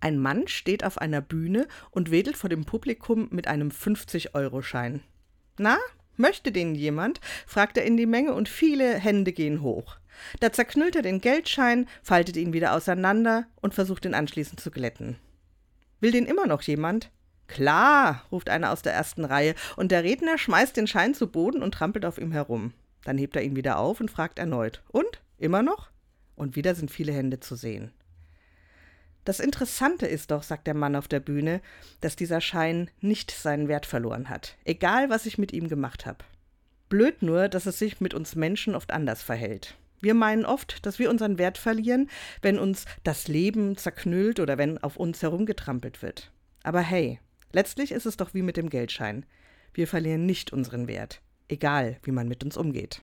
Ein Mann steht auf einer Bühne und wedelt vor dem Publikum mit einem 50-Euro-Schein. Na, möchte den jemand? fragt er in die Menge und viele Hände gehen hoch. Da zerknüllt er den Geldschein, faltet ihn wieder auseinander und versucht ihn anschließend zu glätten. Will den immer noch jemand? Klar, ruft einer aus der ersten Reihe, und der Redner schmeißt den Schein zu Boden und trampelt auf ihm herum. Dann hebt er ihn wieder auf und fragt erneut. Und? Immer noch? Und wieder sind viele Hände zu sehen. Das Interessante ist doch, sagt der Mann auf der Bühne, dass dieser Schein nicht seinen Wert verloren hat, egal was ich mit ihm gemacht habe. Blöd nur, dass es sich mit uns Menschen oft anders verhält. Wir meinen oft, dass wir unseren Wert verlieren, wenn uns das Leben zerknüllt oder wenn auf uns herumgetrampelt wird. Aber hey, letztlich ist es doch wie mit dem Geldschein. Wir verlieren nicht unseren Wert, egal wie man mit uns umgeht.